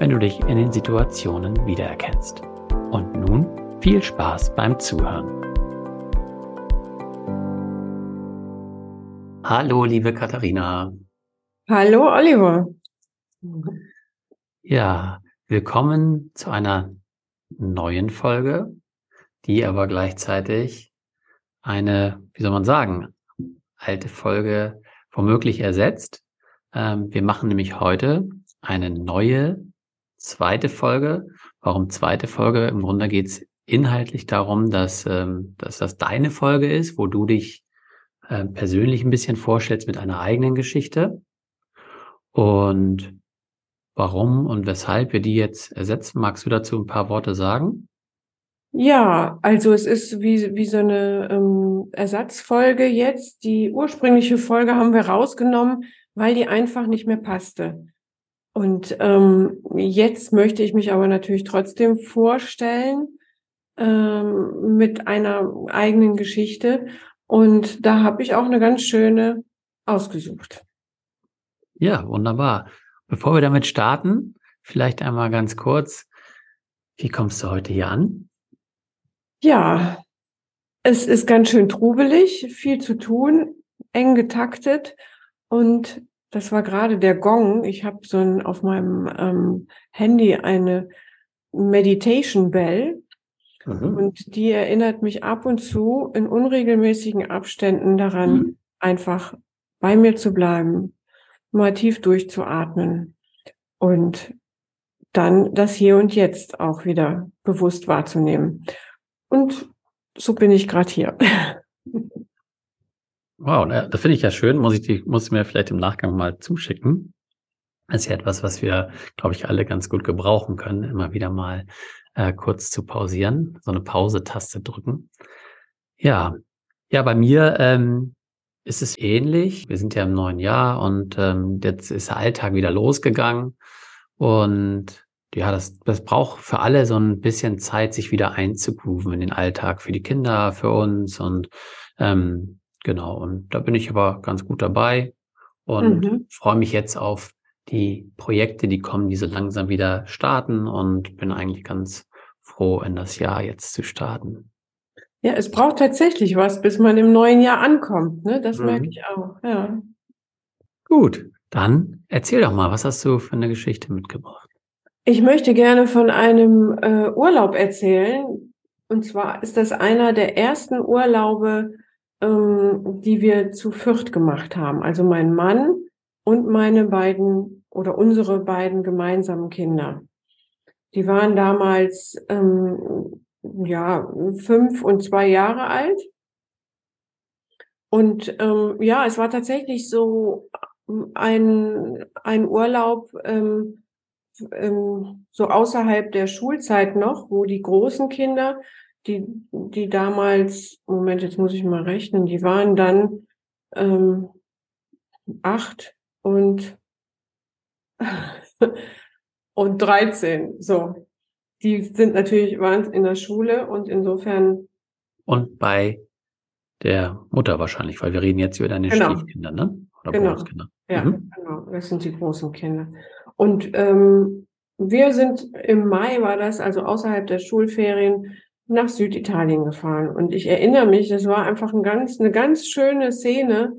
wenn du dich in den Situationen wiedererkennst. Und nun viel Spaß beim Zuhören. Hallo, liebe Katharina. Hallo, Oliver. Ja, willkommen zu einer neuen Folge, die aber gleichzeitig eine, wie soll man sagen, alte Folge womöglich ersetzt. Ähm, wir machen nämlich heute eine neue zweite Folge. Warum zweite Folge? Im Grunde geht es inhaltlich darum, dass, ähm, dass das deine Folge ist, wo du dich äh, persönlich ein bisschen vorstellst mit einer eigenen Geschichte. Und warum und weshalb wir die jetzt ersetzen, magst du dazu ein paar Worte sagen? Ja, also es ist wie, wie so eine ähm, Ersatzfolge jetzt. Die ursprüngliche Folge haben wir rausgenommen, weil die einfach nicht mehr passte. Und ähm, jetzt möchte ich mich aber natürlich trotzdem vorstellen ähm, mit einer eigenen Geschichte. Und da habe ich auch eine ganz schöne ausgesucht. Ja, wunderbar. Bevor wir damit starten, vielleicht einmal ganz kurz, wie kommst du heute hier an? Ja, es ist ganz schön trubelig, viel zu tun, eng getaktet und das war gerade der Gong. Ich habe so ein, auf meinem ähm, Handy eine Meditation Bell. Mhm. Und die erinnert mich ab und zu in unregelmäßigen Abständen daran, mhm. einfach bei mir zu bleiben, mal tief durchzuatmen und dann das Hier und Jetzt auch wieder bewusst wahrzunehmen. Und so bin ich gerade hier. Wow, das finde ich ja schön. Muss ich, die, muss ich mir vielleicht im Nachgang mal zuschicken. Das ist ja etwas, was wir, glaube ich, alle ganz gut gebrauchen können, immer wieder mal äh, kurz zu pausieren, so eine Pause-Taste drücken. Ja, ja, bei mir ähm, ist es ähnlich. Wir sind ja im neuen Jahr und ähm, jetzt ist der Alltag wieder losgegangen. Und ja, das, das braucht für alle so ein bisschen Zeit, sich wieder einzugrooven in den Alltag, für die Kinder, für uns und ähm, Genau, und da bin ich aber ganz gut dabei und mhm. freue mich jetzt auf die Projekte, die kommen, die so langsam wieder starten und bin eigentlich ganz froh, in das Jahr jetzt zu starten. Ja, es braucht tatsächlich was, bis man im neuen Jahr ankommt. Ne? Das mhm. merke ich auch. Ja. Gut, dann erzähl doch mal, was hast du für eine Geschichte mitgebracht? Ich möchte gerne von einem äh, Urlaub erzählen. Und zwar ist das einer der ersten Urlaube, ähm, die wir zu Fürth gemacht haben. Also mein Mann und meine beiden oder unsere beiden gemeinsamen Kinder. Die waren damals ähm, ja fünf und zwei Jahre alt. Und ähm, ja, es war tatsächlich so ein, ein Urlaub ähm, ähm, so außerhalb der Schulzeit noch, wo die großen Kinder, die, die damals, Moment, jetzt muss ich mal rechnen, die waren dann ähm, acht und, und 13. So. Die sind natürlich, waren in der Schule und insofern. Und bei der Mutter wahrscheinlich, weil wir reden jetzt über deine genau. Stiefkinder, ne? Oder genau. Großkinder. Ja, mhm. genau. Das sind die großen Kinder. Und ähm, wir sind im Mai, war das, also außerhalb der Schulferien, nach Süditalien gefahren. Und ich erinnere mich, das war einfach ein ganz, eine ganz schöne Szene.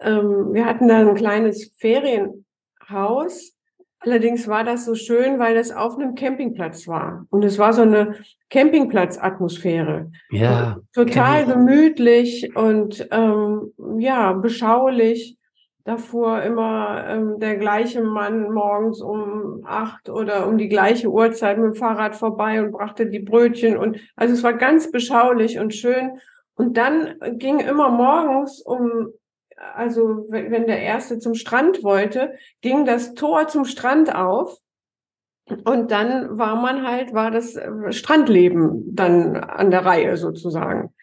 Ähm, wir hatten da ein kleines Ferienhaus. Allerdings war das so schön, weil es auf einem Campingplatz war. Und es war so eine Campingplatz-Atmosphäre. Ja. Total gemütlich und ähm, ja, beschaulich. Davor immer ähm, der gleiche Mann morgens um acht oder um die gleiche Uhrzeit mit dem Fahrrad vorbei und brachte die Brötchen und also es war ganz beschaulich und schön. Und dann ging immer morgens um also wenn der erste zum Strand wollte, ging das Tor zum Strand auf. Und dann war man halt, war das äh, Strandleben dann an der Reihe sozusagen.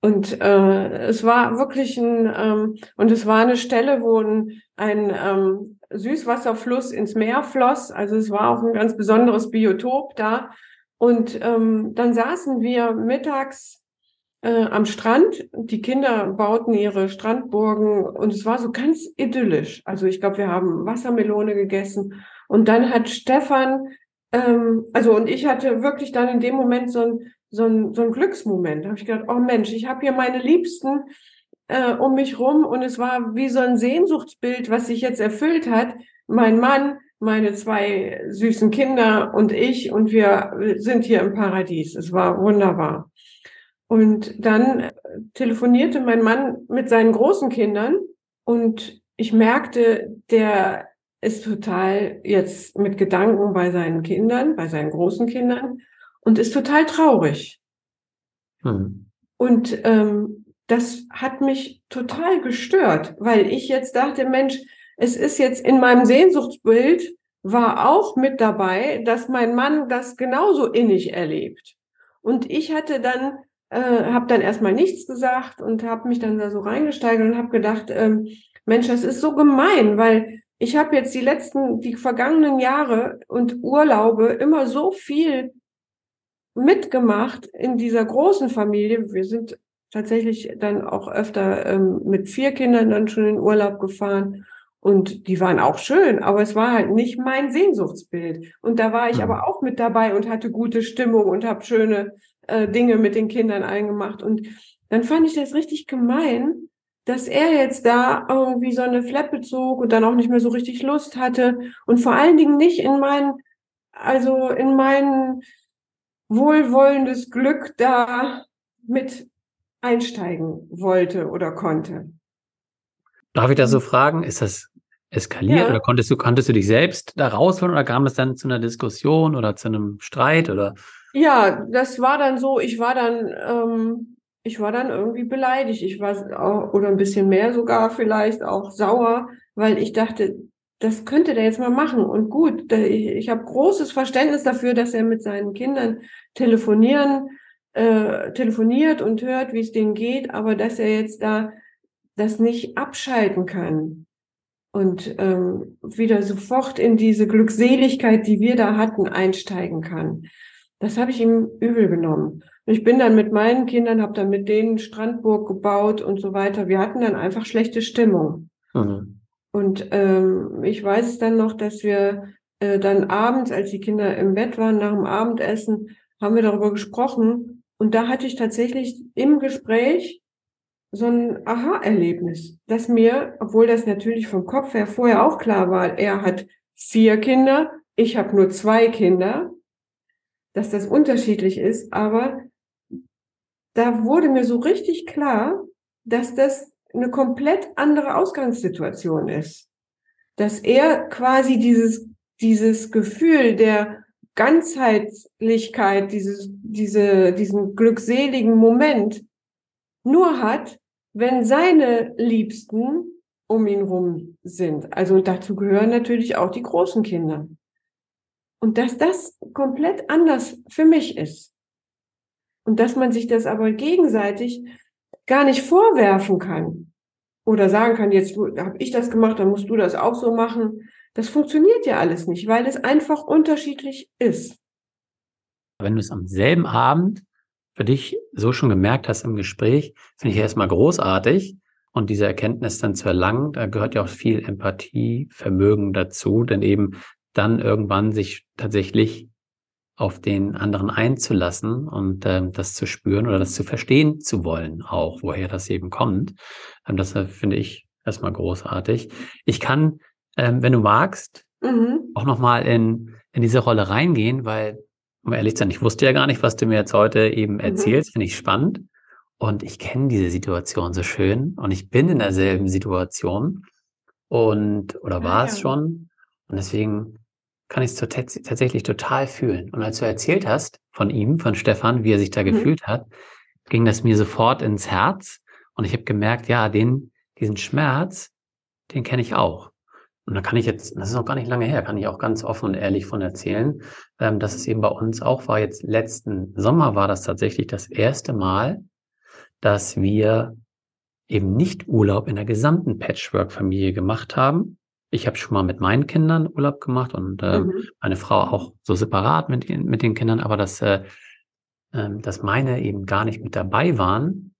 Und äh, es war wirklich ein, ähm, und es war eine Stelle, wo ein, ein ähm, Süßwasserfluss ins Meer floss. Also es war auch ein ganz besonderes Biotop da. Und ähm, dann saßen wir mittags äh, am Strand. Die Kinder bauten ihre Strandburgen und es war so ganz idyllisch. Also ich glaube, wir haben Wassermelone gegessen und dann hat Stefan, ähm, also und ich hatte wirklich dann in dem Moment so ein so ein, so ein Glücksmoment. Da habe ich gedacht, oh Mensch, ich habe hier meine Liebsten äh, um mich rum und es war wie so ein Sehnsuchtsbild, was sich jetzt erfüllt hat. Mein Mann, meine zwei süßen Kinder und ich und wir sind hier im Paradies. Es war wunderbar. Und dann telefonierte mein Mann mit seinen großen Kindern und ich merkte, der ist total jetzt mit Gedanken bei seinen Kindern, bei seinen großen Kindern und ist total traurig. Hm. Und ähm, das hat mich total gestört, weil ich jetzt dachte, Mensch, es ist jetzt in meinem Sehnsuchtsbild war auch mit dabei, dass mein Mann das genauso innig erlebt. Und ich hatte dann äh, habe dann erstmal nichts gesagt und habe mich dann da so reingesteigert und habe gedacht, ähm, Mensch, das ist so gemein, weil ich habe jetzt die letzten, die vergangenen Jahre und Urlaube immer so viel mitgemacht in dieser großen Familie. Wir sind tatsächlich dann auch öfter ähm, mit vier Kindern dann schon in Urlaub gefahren. Und die waren auch schön, aber es war halt nicht mein Sehnsuchtsbild. Und da war ich mhm. aber auch mit dabei und hatte gute Stimmung und habe schöne äh, Dinge mit den Kindern eingemacht. Und dann fand ich das richtig gemein, dass er jetzt da irgendwie so eine Fleppe zog und dann auch nicht mehr so richtig Lust hatte und vor allen Dingen nicht in mein, also in mein wohlwollendes Glück da mit einsteigen wollte oder konnte. Darf ich das so fragen? Ist das eskaliert ja. oder konntest du, konntest du dich selbst da rausholen oder kam es dann zu einer Diskussion oder zu einem Streit oder? Ja, das war dann so, ich war dann, ähm, ich war dann irgendwie beleidigt. Ich war auch, oder ein bisschen mehr sogar vielleicht auch sauer, weil ich dachte, das könnte der jetzt mal machen. Und gut, ich, ich habe großes Verständnis dafür, dass er mit seinen Kindern telefonieren, äh, telefoniert und hört, wie es denen geht, aber dass er jetzt da das nicht abschalten kann und ähm, wieder sofort in diese Glückseligkeit, die wir da hatten, einsteigen kann. Das habe ich ihm übel genommen. Ich bin dann mit meinen Kindern, habe dann mit denen Strandburg gebaut und so weiter. Wir hatten dann einfach schlechte Stimmung. Mhm. Und ähm, ich weiß es dann noch, dass wir äh, dann abends, als die Kinder im Bett waren, nach dem Abendessen, haben wir darüber gesprochen. Und da hatte ich tatsächlich im Gespräch so ein Aha-Erlebnis, dass mir, obwohl das natürlich vom Kopf her vorher auch klar war, er hat vier Kinder, ich habe nur zwei Kinder, dass das unterschiedlich ist, aber da wurde mir so richtig klar, dass das eine komplett andere Ausgangssituation ist. Dass er quasi dieses, dieses Gefühl der Ganzheitlichkeit, dieses, diese, diesen glückseligen Moment nur hat, wenn seine Liebsten um ihn rum sind. Also dazu gehören natürlich auch die großen Kinder. Und dass das komplett anders für mich ist. Und dass man sich das aber gegenseitig gar nicht vorwerfen kann. Oder sagen kann, jetzt habe ich das gemacht, dann musst du das auch so machen. Das funktioniert ja alles nicht, weil es einfach unterschiedlich ist. Wenn du es am selben Abend für dich so schon gemerkt hast im Gespräch, finde ich erstmal großartig. Und diese Erkenntnis dann zu erlangen, da gehört ja auch viel Empathie, Vermögen dazu, denn eben dann irgendwann sich tatsächlich auf den anderen einzulassen und ähm, das zu spüren oder das zu verstehen zu wollen, auch woher das eben kommt. Ähm, das äh, finde ich erstmal großartig. Ich kann, ähm, wenn du magst, mhm. auch nochmal in, in diese Rolle reingehen, weil, um ehrlich zu sein, ich wusste ja gar nicht, was du mir jetzt heute eben mhm. erzählst, finde ich spannend. Und ich kenne diese Situation so schön und ich bin in derselben Situation und oder war ah, es schon. Und deswegen kann ich es tatsächlich total fühlen. Und als du erzählt hast von ihm, von Stefan, wie er sich da mhm. gefühlt hat, ging das mir sofort ins Herz. Und ich habe gemerkt, ja, den, diesen Schmerz, den kenne ich auch. Und da kann ich jetzt, das ist noch gar nicht lange her, kann ich auch ganz offen und ehrlich von erzählen, ähm, dass es eben bei uns auch war. Jetzt letzten Sommer war das tatsächlich das erste Mal, dass wir eben nicht Urlaub in der gesamten Patchwork-Familie gemacht haben, ich habe schon mal mit meinen Kindern Urlaub gemacht und äh, mhm. meine Frau auch so separat mit, mit den Kindern, aber dass, äh, äh, dass meine eben gar nicht mit dabei waren,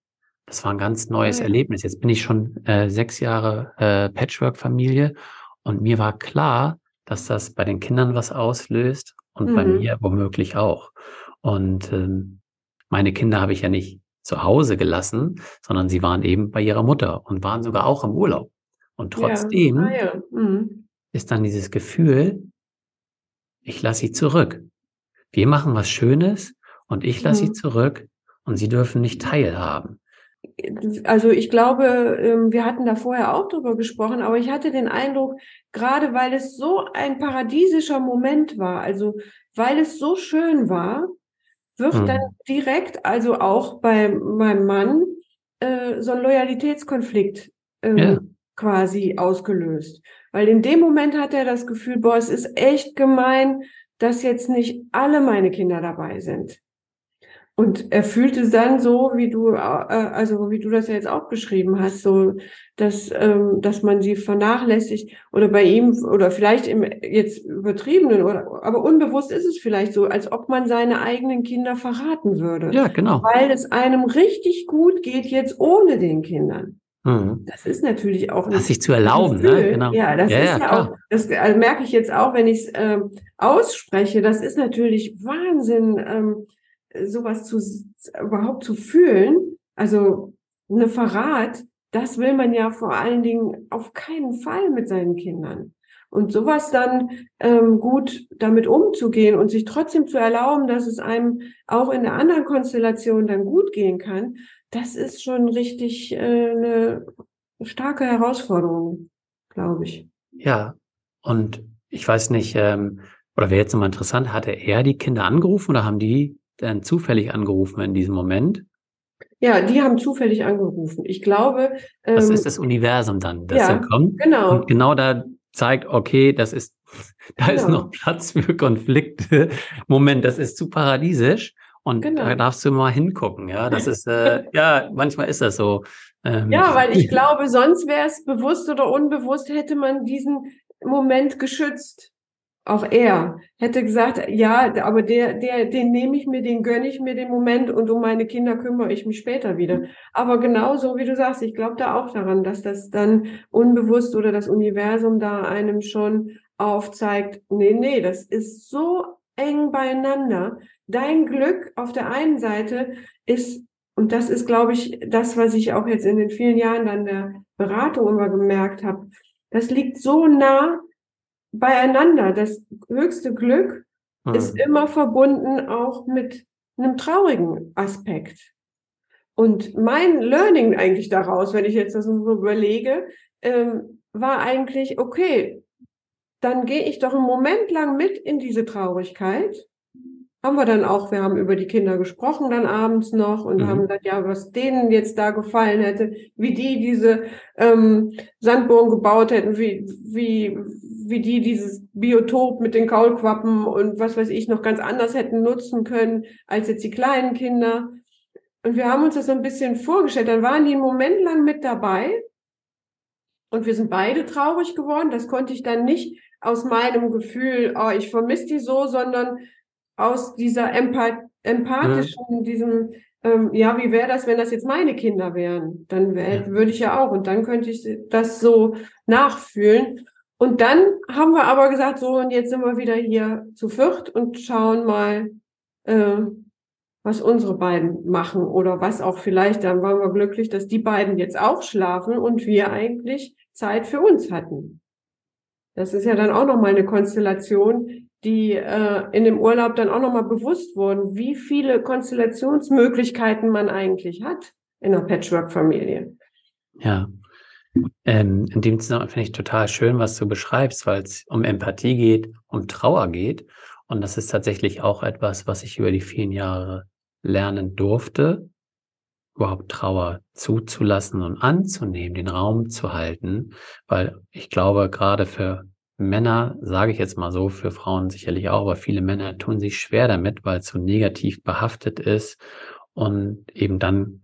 das war ein ganz neues oh ja. Erlebnis. Jetzt bin ich schon äh, sechs Jahre äh, Patchwork-Familie und mir war klar, dass das bei den Kindern was auslöst und mhm. bei mir womöglich auch. Und ähm, meine Kinder habe ich ja nicht zu Hause gelassen, sondern sie waren eben bei ihrer Mutter und waren sogar auch im Urlaub. Und trotzdem ja. Ah, ja. Mhm. ist dann dieses Gefühl, ich lasse sie zurück. Wir machen was Schönes und ich lasse mhm. sie zurück und sie dürfen nicht teilhaben. Also ich glaube, ähm, wir hatten da vorher auch drüber gesprochen, aber ich hatte den Eindruck, gerade weil es so ein paradiesischer Moment war, also weil es so schön war, wird mhm. dann direkt, also auch bei meinem Mann, äh, so ein Loyalitätskonflikt ähm, quasi ausgelöst. Weil in dem Moment hat er das Gefühl, boah, es ist echt gemein, dass jetzt nicht alle meine Kinder dabei sind. Und er fühlte es dann so, wie du, äh, also wie du das ja jetzt auch beschrieben hast, so, dass, ähm, dass man sie vernachlässigt oder bei ihm oder vielleicht im jetzt übertriebenen oder, aber unbewusst ist es vielleicht so, als ob man seine eigenen Kinder verraten würde. Ja, genau. Weil es einem richtig gut geht jetzt ohne den Kindern. Mhm. Das ist natürlich auch. Das sich zu erlauben, ne? Genau. Ja, das ja, ist ja, ja auch, das also merke ich jetzt auch, wenn ich es ähm, ausspreche. Das ist natürlich Wahnsinn, ähm, sowas zu überhaupt zu fühlen. Also eine Verrat, das will man ja vor allen Dingen auf keinen Fall mit seinen Kindern. Und sowas dann ähm, gut damit umzugehen und sich trotzdem zu erlauben, dass es einem auch in der anderen Konstellation dann gut gehen kann, das ist schon richtig äh, eine starke Herausforderung, glaube ich. Ja, und ich weiß nicht, ähm, oder wäre jetzt nochmal interessant, hatte er die Kinder angerufen oder haben die dann zufällig angerufen in diesem Moment? Ja, die haben zufällig angerufen. Ich glaube. Ähm, das ist das Universum dann, das ja, da kommt. Genau. Und genau da zeigt, okay, das ist, da genau. ist noch Platz für Konflikte. Moment, das ist zu paradiesisch. Und genau. da darfst du mal hingucken, ja. Das ist, äh, ja, manchmal ist das so. Ähm. Ja, weil ich glaube, sonst wäre es bewusst oder unbewusst, hätte man diesen Moment geschützt. Auch er hätte gesagt, ja, aber der, der, den nehme ich mir, den gönne ich mir den Moment und um meine Kinder kümmere ich mich später wieder. Aber genauso wie du sagst, ich glaube da auch daran, dass das dann unbewusst oder das Universum da einem schon aufzeigt, nee, nee, das ist so eng beieinander. Dein Glück auf der einen Seite ist, und das ist, glaube ich, das, was ich auch jetzt in den vielen Jahren dann der Beratung immer gemerkt habe, das liegt so nah beieinander. Das höchste Glück mhm. ist immer verbunden auch mit einem traurigen Aspekt. Und mein Learning eigentlich daraus, wenn ich jetzt das so überlege, ähm, war eigentlich, okay, dann gehe ich doch einen Moment lang mit in diese Traurigkeit, haben wir dann auch, wir haben über die Kinder gesprochen dann abends noch und mhm. haben gesagt, ja, was denen jetzt da gefallen hätte, wie die diese ähm, Sandburgen gebaut hätten, wie, wie, wie die dieses Biotop mit den Kaulquappen und was weiß ich noch ganz anders hätten nutzen können als jetzt die kleinen Kinder. Und wir haben uns das so ein bisschen vorgestellt. Dann waren die einen Moment lang mit dabei und wir sind beide traurig geworden. Das konnte ich dann nicht aus meinem Gefühl, oh, ich vermisse die so, sondern aus dieser Empath empathischen, mhm. diesem, ähm, ja, wie wäre das, wenn das jetzt meine Kinder wären? Dann wär, würde ich ja auch und dann könnte ich das so nachfühlen. Und dann haben wir aber gesagt, so, und jetzt sind wir wieder hier zu viert und schauen mal, äh, was unsere beiden machen oder was auch vielleicht, dann waren wir glücklich, dass die beiden jetzt auch schlafen und wir eigentlich Zeit für uns hatten. Das ist ja dann auch nochmal eine Konstellation, die äh, in dem Urlaub dann auch nochmal bewusst wurden, wie viele Konstellationsmöglichkeiten man eigentlich hat in einer Patchwork-Familie. Ja. Ähm, in dem Zusammenhang finde ich total schön, was du beschreibst, weil es um Empathie geht, um Trauer geht. Und das ist tatsächlich auch etwas, was ich über die vielen Jahre lernen durfte, überhaupt Trauer zuzulassen und anzunehmen, den Raum zu halten, weil ich glaube, gerade für Männer, sage ich jetzt mal so, für Frauen sicherlich auch, aber viele Männer tun sich schwer damit, weil es so negativ behaftet ist und eben dann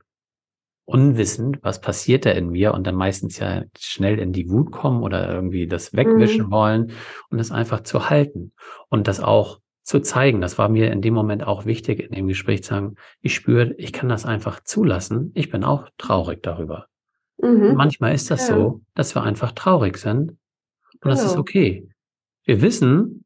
unwissend, was passiert da in mir und dann meistens ja schnell in die Wut kommen oder irgendwie das wegwischen mhm. wollen und das einfach zu halten und das auch zu zeigen. Das war mir in dem Moment auch wichtig, in dem Gespräch zu sagen, ich spüre, ich kann das einfach zulassen. Ich bin auch traurig darüber. Mhm. Manchmal ist das ja. so, dass wir einfach traurig sind. Und das ist genau. okay. Wir wissen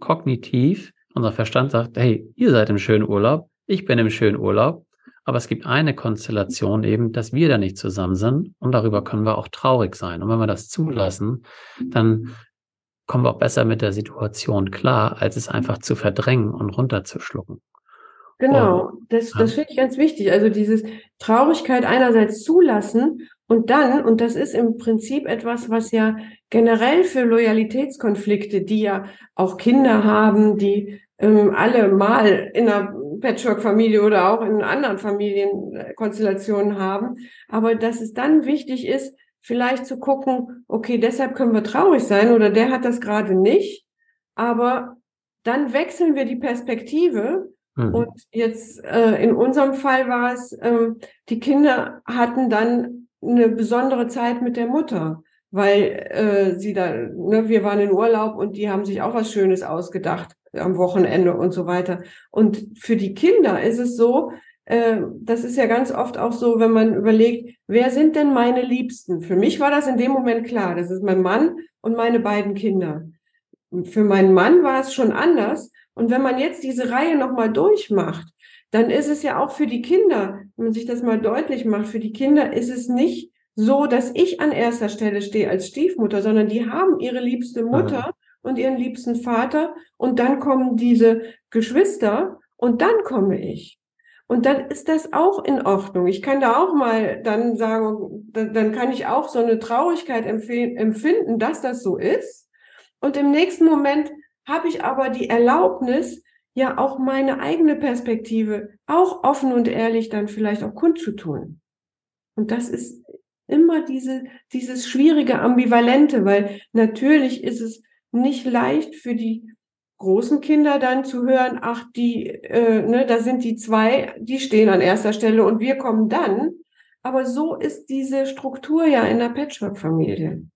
kognitiv, unser Verstand sagt, hey, ihr seid im schönen Urlaub, ich bin im schönen Urlaub. Aber es gibt eine Konstellation eben, dass wir da nicht zusammen sind und darüber können wir auch traurig sein. Und wenn wir das zulassen, dann kommen wir auch besser mit der Situation klar, als es einfach zu verdrängen und runterzuschlucken. Genau, und, das, das finde ich ganz wichtig. Also dieses Traurigkeit einerseits zulassen und dann, und das ist im Prinzip etwas, was ja generell für Loyalitätskonflikte, die ja auch Kinder haben, die ähm, alle mal in einer Patchwork-Familie oder auch in anderen Familienkonstellationen haben, aber dass es dann wichtig ist, vielleicht zu gucken, okay, deshalb können wir traurig sein oder der hat das gerade nicht, aber dann wechseln wir die Perspektive. Mhm. Und jetzt äh, in unserem Fall war es, äh, die Kinder hatten dann eine besondere Zeit mit der Mutter, weil äh, sie da, ne, wir waren in Urlaub und die haben sich auch was Schönes ausgedacht am Wochenende und so weiter. Und für die Kinder ist es so, äh, das ist ja ganz oft auch so, wenn man überlegt, wer sind denn meine Liebsten? Für mich war das in dem Moment klar. Das ist mein Mann und meine beiden Kinder. für meinen Mann war es schon anders. Und wenn man jetzt diese Reihe nochmal durchmacht, dann ist es ja auch für die Kinder, wenn man sich das mal deutlich macht, für die Kinder ist es nicht so, dass ich an erster Stelle stehe als Stiefmutter, sondern die haben ihre liebste Mutter ja. und ihren liebsten Vater und dann kommen diese Geschwister und dann komme ich. Und dann ist das auch in Ordnung. Ich kann da auch mal dann sagen, dann kann ich auch so eine Traurigkeit empfinden, dass das so ist. Und im nächsten Moment habe ich aber die Erlaubnis, ja auch meine eigene Perspektive auch offen und ehrlich dann vielleicht auch kundzutun. Und das ist immer diese, dieses schwierige Ambivalente, weil natürlich ist es nicht leicht für die großen Kinder dann zu hören, ach, die, äh, ne, da sind die zwei, die stehen an erster Stelle und wir kommen dann. Aber so ist diese Struktur ja in der Patchwork-Familie.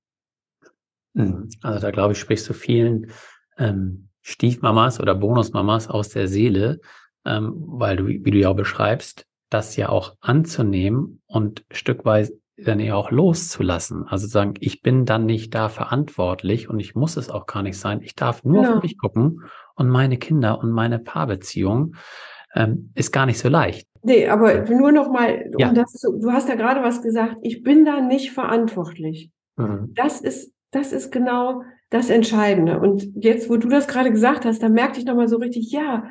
Mhm. Also da glaube ich, sprichst du vielen ähm, Stiefmamas oder Bonusmamas aus der Seele, ähm, weil du, wie du ja auch beschreibst, das ja auch anzunehmen und stückweise dann ja auch loszulassen. Also sagen, ich bin dann nicht da verantwortlich und ich muss es auch gar nicht sein. Ich darf nur genau. auf mich gucken und meine Kinder und meine Paarbeziehung ähm, ist gar nicht so leicht. Nee, aber nur noch mal, um ja. das zu, du hast ja gerade was gesagt, ich bin da nicht verantwortlich. Mhm. Das ist, das ist genau das Entscheidende. Und jetzt, wo du das gerade gesagt hast, da merkte ich nochmal so richtig, ja,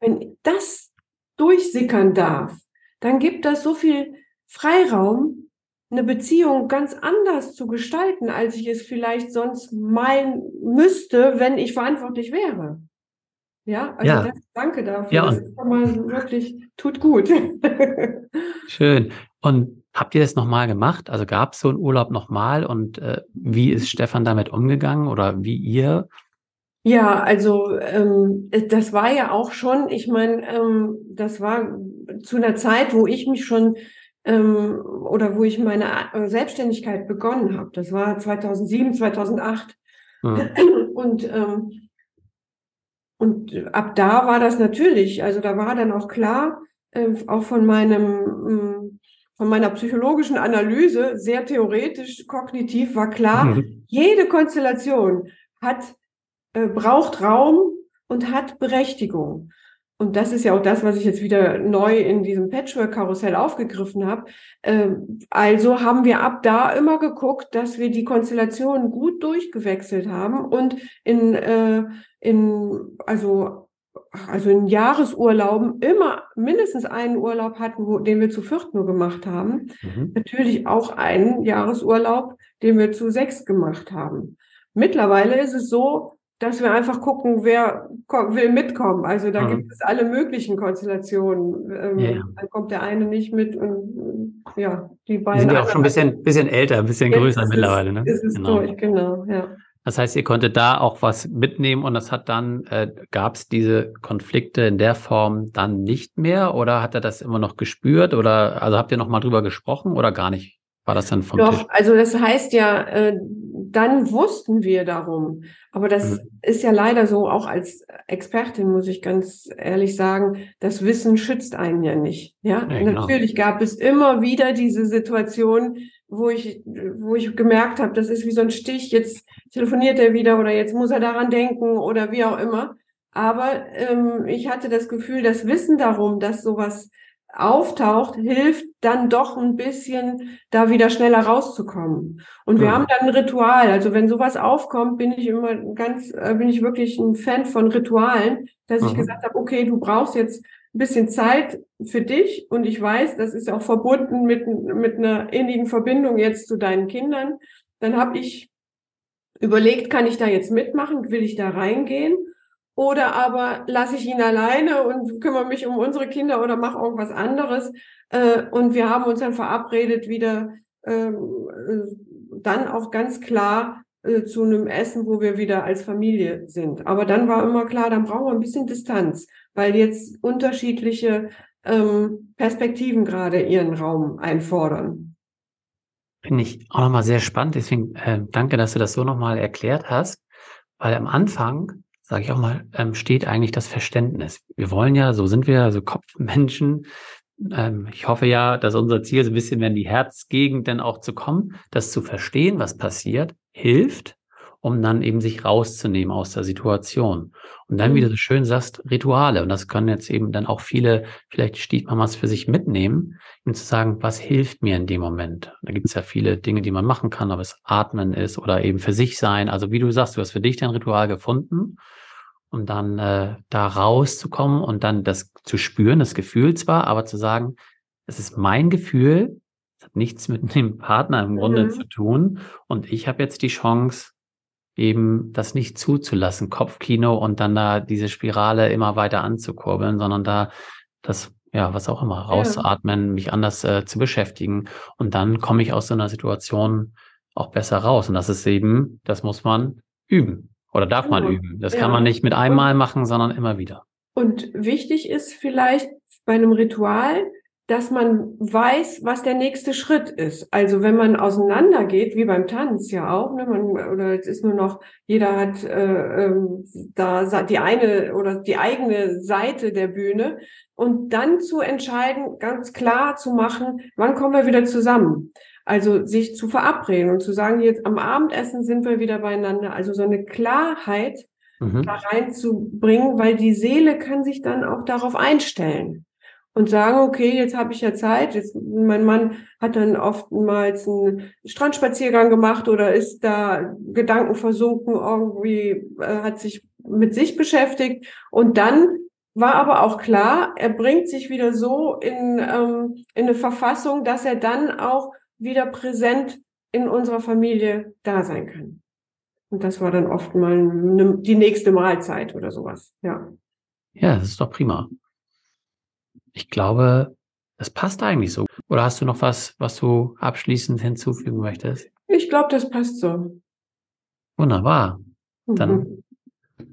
wenn das durchsickern darf, dann gibt das so viel Freiraum, eine Beziehung ganz anders zu gestalten, als ich es vielleicht sonst meinen müsste, wenn ich verantwortlich wäre. Ja, also Ja. das, danke dafür. Ja, das ist mal wirklich, tut gut. Schön. Und habt ihr das nochmal gemacht? Also gab es so einen Urlaub nochmal und äh, wie ist Stefan damit umgegangen oder wie ihr? Ja, also ähm, das war ja auch schon, ich meine, ähm, das war zu einer Zeit, wo ich mich schon ähm, oder wo ich meine äh, Selbstständigkeit begonnen habe. Das war 2007, 2008. Hm. Und, ähm, und ab da war das natürlich, also da war dann auch klar, äh, auch von meinem, ähm, von meiner psychologischen Analyse, sehr theoretisch, kognitiv war klar, jede Konstellation hat, äh, braucht Raum und hat Berechtigung. Und das ist ja auch das, was ich jetzt wieder neu in diesem Patchwork-Karussell aufgegriffen habe. Ähm, also haben wir ab da immer geguckt, dass wir die Konstellationen gut durchgewechselt haben und in, äh, in also, also in Jahresurlauben immer mindestens einen Urlaub hatten, wo, den wir zu viert nur gemacht haben. Mhm. Natürlich auch einen Jahresurlaub, den wir zu sechs gemacht haben. Mittlerweile ist es so, dass wir einfach gucken, wer will mitkommen. Also da Mhm. gibt es alle möglichen Konstellationen. Ähm, Ja, ja. Dann kommt der eine nicht mit und äh, ja, die Die beiden. sind ja auch schon ein bisschen, bisschen älter, ein bisschen größer mittlerweile. Ne? Ist es Genau. durch, genau, ja. Das heißt, ihr konntet da auch was mitnehmen und das hat dann, äh, gab es diese Konflikte in der Form dann nicht mehr oder hat er das immer noch gespürt oder also habt ihr noch mal drüber gesprochen oder gar nicht? War das dann vom Doch, Tisch? also das heißt ja, äh, dann wussten wir darum. Aber das Mhm. ist ja leider so, auch als Expertin muss ich ganz ehrlich sagen, das Wissen schützt einen ja nicht. Ja, Ja, genau. natürlich gab es immer wieder diese Situation, wo ich, wo ich gemerkt habe, das ist wie so ein Stich, jetzt telefoniert er wieder oder jetzt muss er daran denken oder wie auch immer. Aber ähm, ich hatte das Gefühl, das Wissen darum, dass sowas auftaucht, hilft dann doch ein bisschen, da wieder schneller rauszukommen. Und wir Mhm. haben dann ein Ritual. Also wenn sowas aufkommt, bin ich immer ganz, äh, bin ich wirklich ein Fan von Ritualen, dass ich Mhm. gesagt habe, okay, du brauchst jetzt ein bisschen Zeit für dich und ich weiß, das ist auch verbunden mit, mit einer innigen Verbindung jetzt zu deinen Kindern. Dann habe ich überlegt, kann ich da jetzt mitmachen? Will ich da reingehen? Oder aber lasse ich ihn alleine und kümmere mich um unsere Kinder oder mache irgendwas anderes. Äh, und wir haben uns dann verabredet, wieder ähm, äh, dann auch ganz klar äh, zu einem Essen, wo wir wieder als Familie sind. Aber dann war immer klar, dann brauchen wir ein bisschen Distanz, weil jetzt unterschiedliche ähm, Perspektiven gerade ihren Raum einfordern. Finde ich auch nochmal sehr spannend. Deswegen äh, danke, dass du das so nochmal erklärt hast. Weil am Anfang, sage ich auch mal, ähm, steht eigentlich das Verständnis. Wir wollen ja, so sind wir, so Kopfmenschen. Ähm, ich hoffe ja, dass unser Ziel so ein bisschen in die Herzgegend dann auch zu kommen, das zu verstehen, was passiert, hilft, um dann eben sich rauszunehmen aus der Situation. Und dann, wie du so schön sagst, Rituale. Und das können jetzt eben dann auch viele vielleicht Stiefmamas für sich mitnehmen, um zu sagen, was hilft mir in dem Moment? Da gibt es ja viele Dinge, die man machen kann, ob es Atmen ist oder eben für sich sein. Also wie du sagst, du hast für dich dein Ritual gefunden, um dann äh, da rauszukommen und dann das zu spüren, das Gefühl zwar, aber zu sagen, es ist mein Gefühl, es hat nichts mit dem Partner im Grunde Mhm. zu tun und ich habe jetzt die Chance, eben das nicht zuzulassen, Kopfkino und dann da diese Spirale immer weiter anzukurbeln, sondern da das, ja, was auch immer, rauszuatmen, mich anders äh, zu beschäftigen. Und dann komme ich aus so einer Situation auch besser raus. Und das ist eben, das muss man üben oder darf man Genau. üben. Das Ja. kann man nicht mit einmal machen, sondern immer wieder. Und wichtig ist vielleicht bei einem Ritual, dass man weiß, was der nächste Schritt ist. Also wenn man auseinandergeht, wie beim Tanz ja auch, ne, man, oder es ist nur noch, jeder hat äh, ähm, da die eine oder die eigene Seite der Bühne und dann zu entscheiden, ganz klar zu machen, wann kommen wir wieder zusammen. Also sich zu verabreden und zu sagen, jetzt am Abendessen sind wir wieder beieinander. Also so eine Klarheit Mhm. da reinzubringen, weil die Seele kann sich dann auch darauf einstellen und sagen, okay, jetzt habe ich ja Zeit. Jetzt, mein Mann hat dann oftmals einen Strandspaziergang gemacht oder ist da Gedanken versunken, irgendwie äh, hat sich mit sich beschäftigt und dann war aber auch klar, er bringt sich wieder so in, ähm, in eine Verfassung, dass er dann auch wieder präsent in unserer Familie da sein kann. Und das war dann oft mal ne, die nächste Mahlzeit oder sowas. Ja. Ja, das ist doch prima. Ich glaube, das passt eigentlich so. Oder hast du noch was, was du abschließend hinzufügen möchtest? Ich glaube, das passt so. Wunderbar. Dann mhm.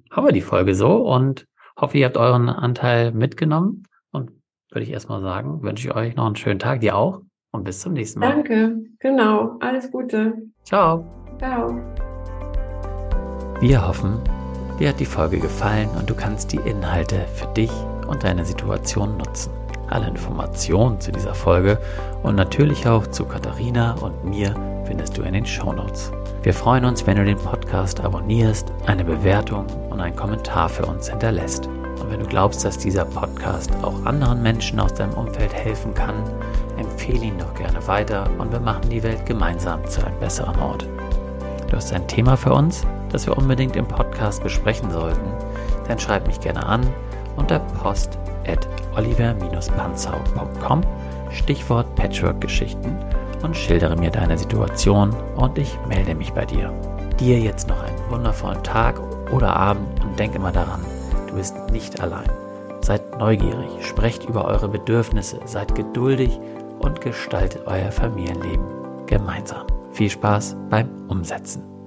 haben wir die Folge so und hoffe, ihr habt euren Anteil mitgenommen. Und würde ich erstmal sagen, wünsche ich euch noch einen schönen Tag, dir auch. Und bis zum nächsten Mal. Danke, genau. Alles Gute. Ciao. Ciao. Wir hoffen, dir hat die Folge gefallen und du kannst die Inhalte für dich und deine Situation nutzen. Alle Informationen zu dieser Folge und natürlich auch zu Katharina und mir findest du in den Show Notes. Wir freuen uns, wenn du den Podcast abonnierst, eine Bewertung und einen Kommentar für uns hinterlässt. Und wenn du glaubst, dass dieser Podcast auch anderen Menschen aus deinem Umfeld helfen kann, empfehle ihn doch gerne weiter und wir machen die Welt gemeinsam zu einem besseren Ort. Du hast ein Thema für uns, das wir unbedingt im Podcast besprechen sollten, dann schreib mich gerne an unter post at oliver-panzau.com Stichwort Patchwork-Geschichten und schildere mir deine Situation und ich melde mich bei dir. Dir jetzt noch einen wundervollen Tag oder Abend und denk immer daran, du bist nicht allein. Seid neugierig, sprecht über eure Bedürfnisse, seid geduldig und gestaltet euer Familienleben gemeinsam. Viel Spaß beim Umsetzen.